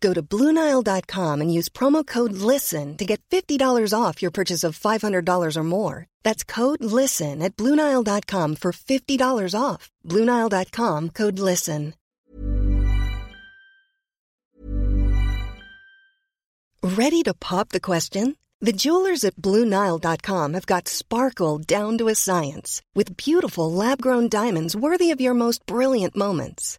Go to Bluenile.com and use promo code LISTEN to get $50 off your purchase of $500 or more. That's code LISTEN at Bluenile.com for $50 off. Bluenile.com code LISTEN. Ready to pop the question? The jewelers at Bluenile.com have got sparkle down to a science with beautiful lab grown diamonds worthy of your most brilliant moments.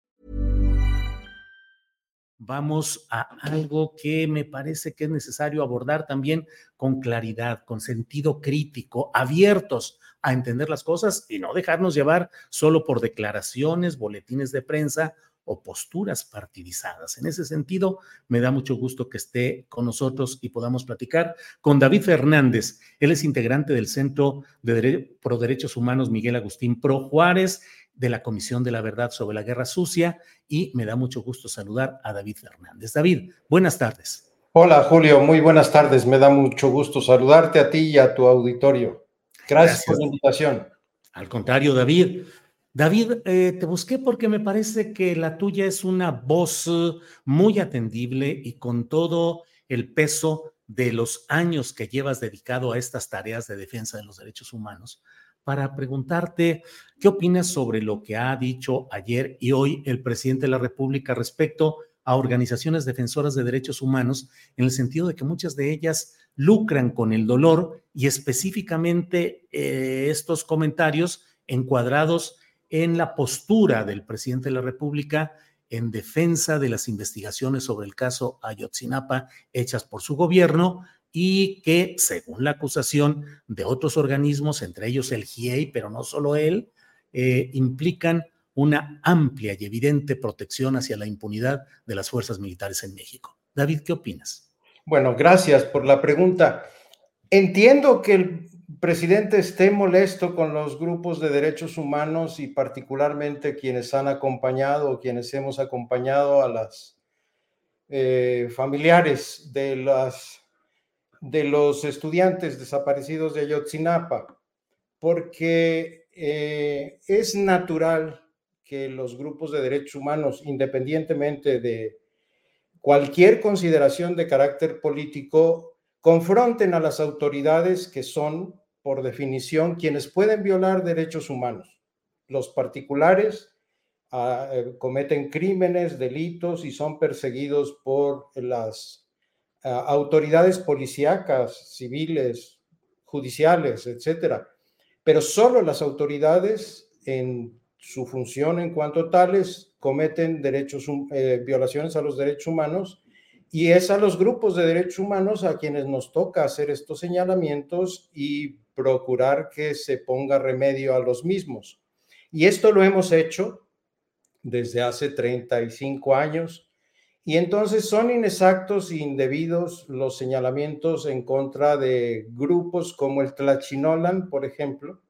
Vamos a algo que me parece que es necesario abordar también con claridad, con sentido crítico, abiertos a entender las cosas y no dejarnos llevar solo por declaraciones, boletines de prensa o posturas partidizadas. En ese sentido, me da mucho gusto que esté con nosotros y podamos platicar con David Fernández. Él es integrante del Centro de Pro Derechos Humanos Miguel Agustín Pro Juárez de la Comisión de la Verdad sobre la Guerra Sucia y me da mucho gusto saludar a David Fernández. David, buenas tardes. Hola Julio, muy buenas tardes. Me da mucho gusto saludarte a ti y a tu auditorio. Gracias, por la invitación. Al contrario, David. David, eh, te busqué porque me parece que la tuya es una voz muy atendible y con todo el peso de los años que llevas dedicado a estas tareas de defensa de los derechos humanos, para preguntarte qué opinas sobre lo que ha dicho ayer y hoy el presidente de la República respecto a organizaciones defensoras de derechos humanos, en el sentido de que muchas de ellas lucran con el dolor y específicamente eh, estos comentarios encuadrados en la postura del presidente de la República en defensa de las investigaciones sobre el caso Ayotzinapa hechas por su gobierno y que, según la acusación de otros organismos, entre ellos el GIEI, pero no solo él, eh, implican una amplia y evidente protección hacia la impunidad de las fuerzas militares en México. David, ¿qué opinas? Bueno, gracias por la pregunta. Entiendo que el presidente esté molesto con los grupos de derechos humanos y particularmente quienes han acompañado o quienes hemos acompañado a las eh, familiares de, las, de los estudiantes desaparecidos de Ayotzinapa, porque eh, es natural que los grupos de derechos humanos, independientemente de cualquier consideración de carácter político, confronten a las autoridades que son por definición, quienes pueden violar derechos humanos. Los particulares ah, eh, cometen crímenes, delitos y son perseguidos por las autoridades policíacas, civiles, judiciales, etcétera. Pero solo las autoridades, en su función en cuanto tales, cometen derechos, eh, violaciones a los derechos humanos y es a los grupos de derechos humanos a quienes nos toca hacer estos señalamientos y procurar que se ponga remedio a los mismos. Y esto lo hemos hecho desde hace 35 años. Y entonces son inexactos e indebidos los señalamientos en contra de grupos como el Tlachinolan, por ejemplo.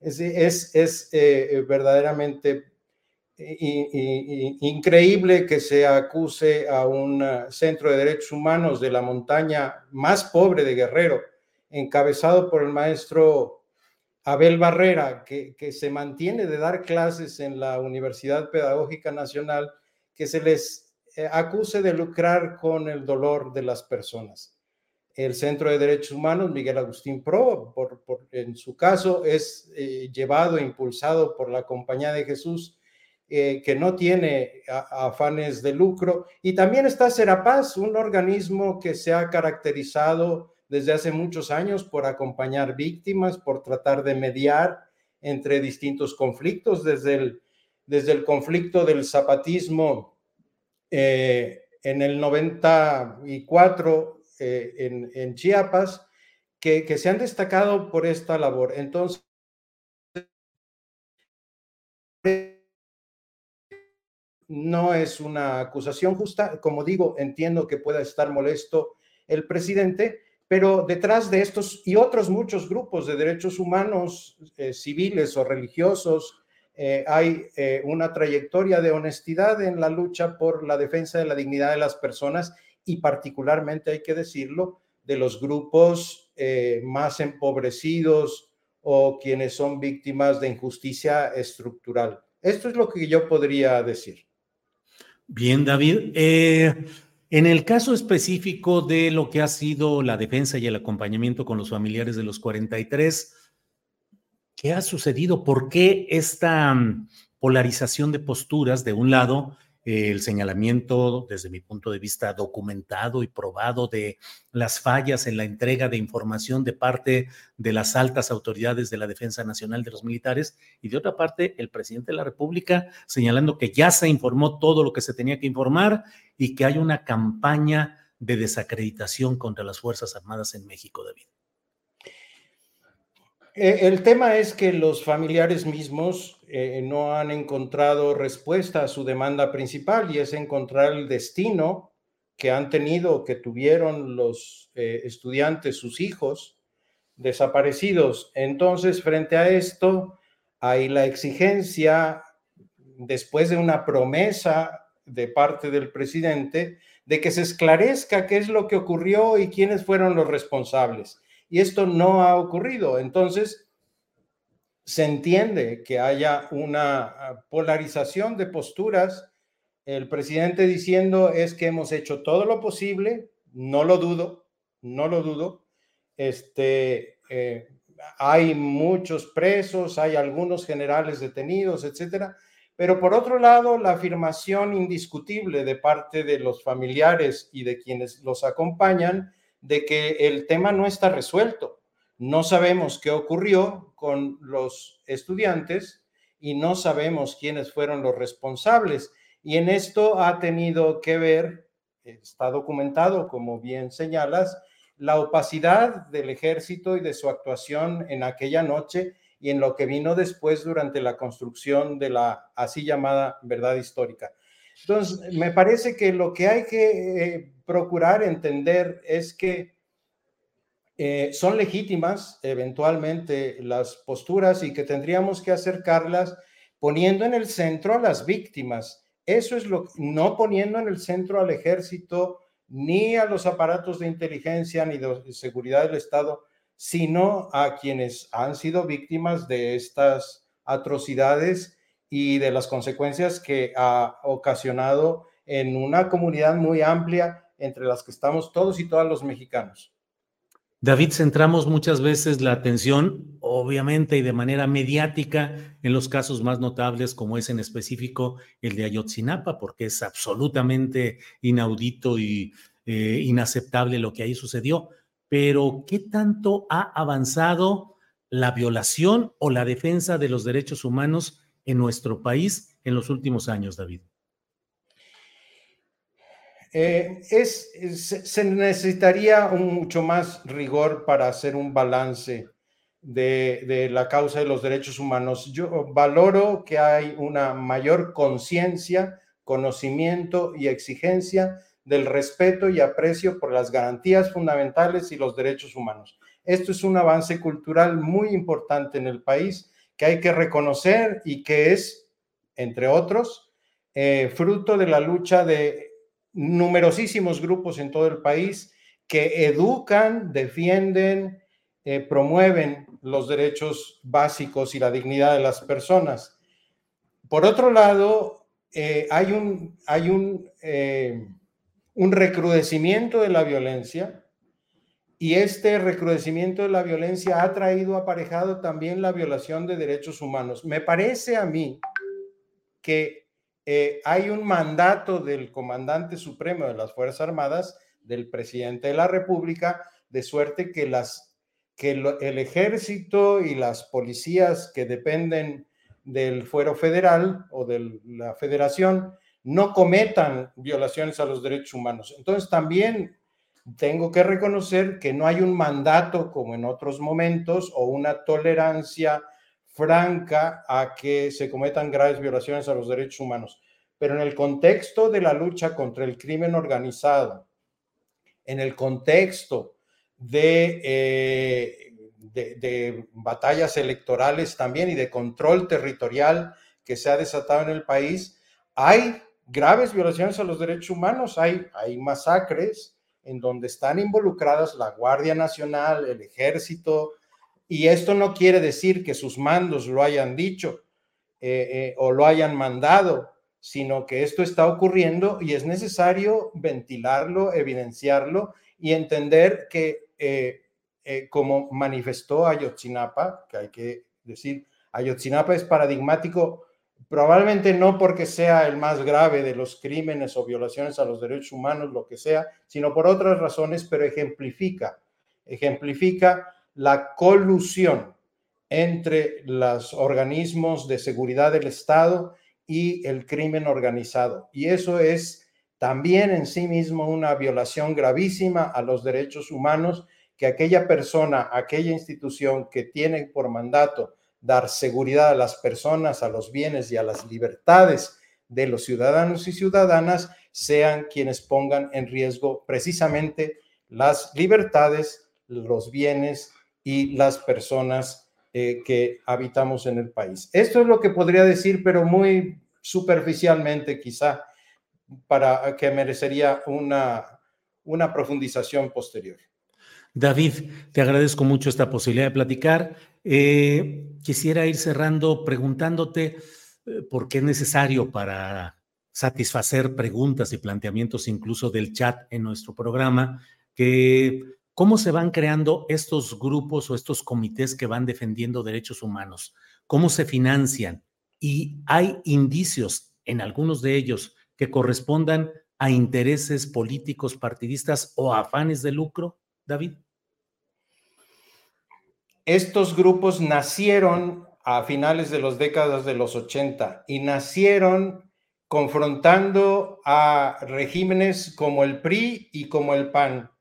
Es, es, eh, verdaderamente increíble que se acuse a un centro de derechos humanos de la montaña más pobre de Guerrero, encabezado por el maestro Abel Barrera, que, que se mantiene de dar clases en la Universidad Pedagógica Nacional, que se les eh, acuse de lucrar con el dolor de las personas. El Centro de Derechos Humanos, Miguel Agustín Pro, por, en su caso, es eh, llevado impulsado por la Compañía de Jesús, eh, que no tiene afanes de lucro. Y también está Serapaz, un organismo que se ha caracterizado desde hace muchos años por acompañar víctimas, por tratar de mediar entre distintos conflictos, desde el, desde el conflicto del zapatismo eh, en el 94 eh, en, en, Chiapas, que, se han destacado por esta labor. Entonces, no es una acusación justa. Como digo, entiendo que pueda estar molesto el presidente, pero detrás de estos y otros muchos grupos de derechos humanos, eh, civiles o religiosos, eh, hay eh, una trayectoria de honestidad en la lucha por la defensa de la dignidad de las personas y particularmente, hay que decirlo, de los grupos más empobrecidos o quienes son víctimas de injusticia estructural. Esto es lo que yo podría decir. Bien, David. En el caso específico de lo que ha sido la defensa y el acompañamiento con los familiares de los 43, ¿qué ha sucedido? ¿Por qué esta mm, polarización de posturas? De un lado, el señalamiento, desde mi punto de vista, documentado y probado de las fallas en la entrega de información de parte de las altas autoridades de la Defensa Nacional de los Militares, y de otra parte, el presidente de la República señalando que ya se informó todo lo que se tenía que informar y que hay una campaña de desacreditación contra las Fuerzas Armadas en México, David. Eh, el tema es que los familiares mismos eh, no han encontrado respuesta a su demanda principal y es encontrar el destino que han tenido, que tuvieron los eh, estudiantes, sus hijos desaparecidos. Entonces, frente a esto, hay la exigencia, después de una promesa de parte del presidente, de que se esclarezca qué es lo que ocurrió y quiénes fueron los responsables y esto no ha ocurrido. Entonces, se entiende que haya una ah, polarización de posturas. El presidente diciendo es que hemos hecho todo lo posible, no lo dudo, no lo dudo. Este, eh, hay muchos presos, hay algunos generales detenidos, etcétera. Pero por otro lado, la afirmación indiscutible de parte de los familiares y de quienes los acompañan de que el tema no está resuelto. No sabemos qué ocurrió con los estudiantes y no sabemos quiénes fueron los responsables. Y en esto ha tenido que ver, está documentado, como bien señalas, la opacidad del ejército y de su actuación en aquella noche y en lo que vino después durante la construcción de la así llamada verdad histórica. Entonces, me parece que lo que hay que eh, procurar entender es que eh, son legítimas eventualmente las posturas y que tendríamos que acercarlas poniendo en el centro a las víctimas. Eso es lo no poniendo en el centro al ejército ni a los aparatos de inteligencia ni de seguridad del Estado, sino a quienes han sido víctimas de estas atrocidades y de las consecuencias que ha ocasionado en una comunidad muy amplia entre las que estamos todos y todas los mexicanos. David, centramos muchas veces la atención, obviamente y de manera mediática, en los casos más notables, como es en específico el de Ayotzinapa, porque es absolutamente inaudito y eh, inaceptable lo que ahí sucedió. Pero, ¿qué tanto ha avanzado la violación o la defensa de los derechos humanos en nuestro país en los últimos años, David? Eh, es, se necesitaría un mucho más rigor para hacer un balance de, la causa de los derechos humanos. Yo valoro que hay una mayor conciencia, conocimiento y exigencia del respeto y aprecio por las garantías fundamentales y los derechos humanos. Esto es un avance cultural muy importante en el país que hay que reconocer y que es, entre otros, eh, fruto de la lucha de numerosísimos grupos en todo el país que educan, defienden, eh, promueven los derechos básicos y la dignidad de las personas. Por otro lado, eh, hay, un, hay un, eh, un recrudecimiento de la violencia y este recrudecimiento de la violencia ha traído aparejado también la violación de derechos humanos. Me parece a mí que hay un mandato del comandante supremo de las Fuerzas Armadas del presidente de la República, de suerte que el ejército y las policías que dependen del fuero federal o de la federación no cometan violaciones a los derechos humanos. Entonces también tengo que reconocer que no hay un mandato como en otros momentos o una tolerancia franca a que se cometan graves violaciones a los derechos humanos. Pero en el contexto de la lucha contra el crimen organizado, en el contexto eh, de, de, batallas electorales también y de control territorial que se ha desatado en el país, hay graves violaciones a los derechos humanos, hay, hay masacres en donde están involucradas la Guardia Nacional, el Ejército, y esto no quiere decir que sus mandos lo hayan dicho eh, eh, o lo hayan mandado, sino que esto está ocurriendo y es necesario ventilarlo, evidenciarlo y entender que, eh, como manifestó Ayotzinapa, que hay que decir, Ayotzinapa es paradigmático, probablemente no porque sea el más grave de los crímenes o violaciones a los derechos humanos, lo que sea, sino por otras razones, pero ejemplifica, ejemplifica la colusión entre los organismos de seguridad del Estado y el crimen organizado. Y eso es también en sí mismo una violación gravísima a los derechos humanos que aquella persona, aquella institución que tiene por mandato dar seguridad a las personas, a los bienes y a las libertades de los ciudadanos y ciudadanas, sean quienes pongan en riesgo precisamente las libertades, los bienes y las personas eh, que habitamos en el país. Esto es lo que podría decir, pero muy superficialmente quizá, para que merecería una, una profundización posterior. David, te agradezco mucho esta posibilidad de platicar. Eh, quisiera ir cerrando preguntándote eh, por qué es necesario para satisfacer preguntas y planteamientos incluso del chat en nuestro programa, que cómo se van creando estos grupos o estos comités que van defendiendo derechos humanos, cómo se financian y hay indicios en algunos de ellos que correspondan a intereses políticos partidistas o afanes de lucro, David. Estos grupos nacieron a finales de las décadas de los 80 y nacieron confrontando a regímenes como el PRI y como el PAN.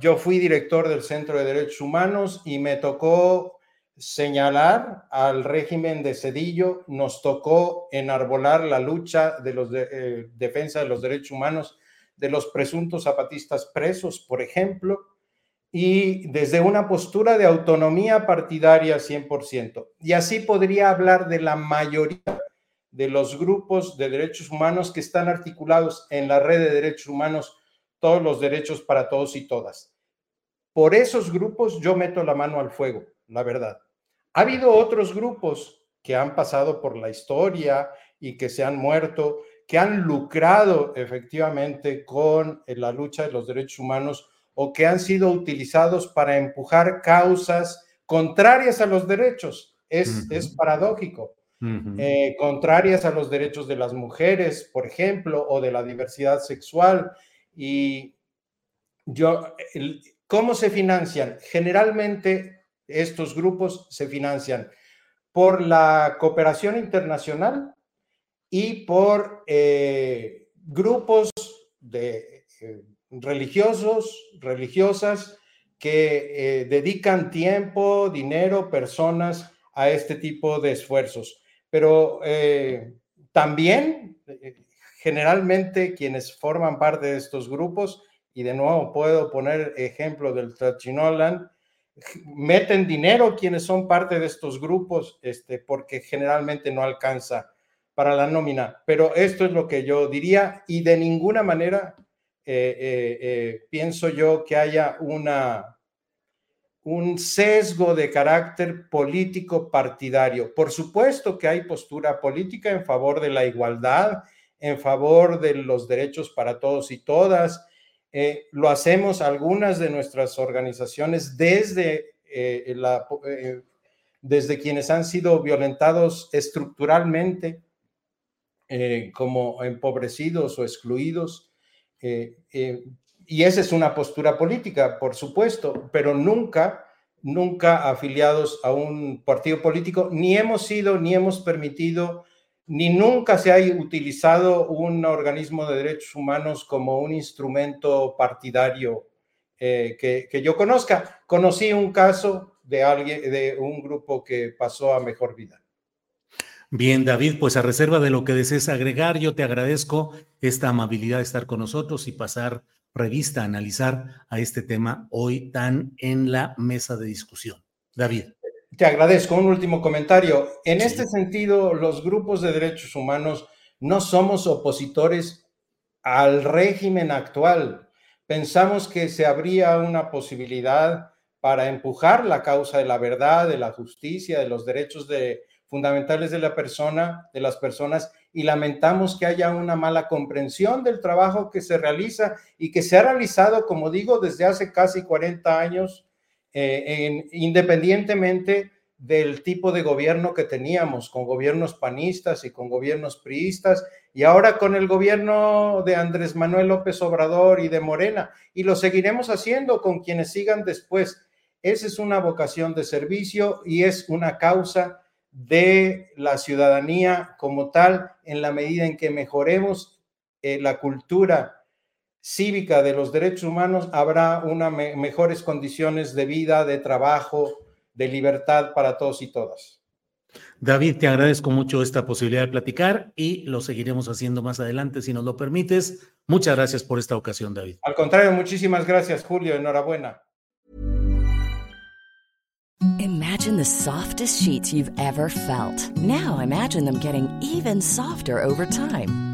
Yo fui director del Centro de Derechos Humanos y me tocó señalar al régimen de Cedillo, nos tocó enarbolar la lucha de los de, eh, defensa de los derechos humanos de los presuntos zapatistas presos, por ejemplo, y desde una postura de autonomía partidaria 100%. Y así podría hablar de la mayoría de los grupos de derechos humanos que están articulados en la red de derechos humanos, todos los derechos para todos y todas. Por esos grupos yo meto la mano al fuego, la verdad. Ha habido otros grupos que han pasado por la historia y que se han muerto, que han lucrado efectivamente con eh, la lucha de los derechos humanos o que han sido utilizados para empujar causas contrarias a los derechos. Es, es paradójico. Eh, contrarias a los derechos de las mujeres, por ejemplo, o de la diversidad sexual. Y yo, ¿cómo se financian? Generalmente estos grupos se financian por la cooperación internacional y por eh, grupos de eh, religiosos, religiosas que eh, dedican tiempo, dinero, personas a este tipo de esfuerzos. Pero también, generalmente, quienes forman parte de estos grupos, y de nuevo puedo poner ejemplo del Trachinolan, meten dinero quienes son parte de estos grupos, este, porque generalmente no alcanza para la nómina. Pero esto es lo que yo diría y de ninguna manera eh, eh, eh, pienso yo que haya una, un sesgo de carácter político partidario. Por supuesto que hay postura política en favor de la igualdad, en favor de los derechos para todos y todas, eh, lo hacemos algunas de nuestras organizaciones desde, eh, eh, desde quienes han sido violentados estructuralmente, como empobrecidos o excluidos. y esa es una postura política, por supuesto, pero nunca, nunca afiliados a un partido político, ni hemos sido, ni hemos permitido ni nunca se ha utilizado un organismo de derechos humanos como un instrumento partidario eh, que, yo conozca. Conocí un caso de alguien, de un grupo que pasó a mejor vida. Bien, David, pues a reserva de lo que desees agregar, yo te agradezco esta amabilidad de estar con nosotros y pasar revista, analizar a este tema hoy tan en la mesa de discusión. David. Te agradezco. Un último comentario. En este sentido, los grupos de derechos humanos no somos opositores al régimen actual. Pensamos que se habría una posibilidad para empujar la causa de la verdad, de la justicia, de los derechos de, fundamentales de la persona, de las personas, y lamentamos que haya una mala comprensión del trabajo que se realiza y que se ha realizado, como digo, desde hace casi 40 años eh, independientemente del tipo de gobierno que teníamos, con gobiernos panistas y con gobiernos priistas, y ahora con el gobierno de Andrés Manuel López Obrador y de Morena, y lo seguiremos haciendo con quienes sigan después. Esa es una vocación de servicio y es una causa de la ciudadanía como tal, en la medida en que mejoremos eh, la cultura cívica de los derechos humanos, habrá una mejores condiciones de vida, de trabajo, de libertad para todos y todas. David, te agradezco mucho esta posibilidad de platicar y lo seguiremos haciendo más adelante si nos lo permites. Muchas gracias por esta ocasión, David. Al contrario, muchísimas gracias, Julio. Enhorabuena. Imagine the softest sheets you've ever felt. Now imagine them getting even softer over time.